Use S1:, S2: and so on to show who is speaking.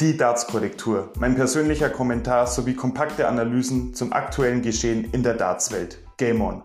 S1: Die Darts-Korrektur, mein persönlicher Kommentar sowie kompakte Analysen zum aktuellen Geschehen in der Darts-Welt. Game on!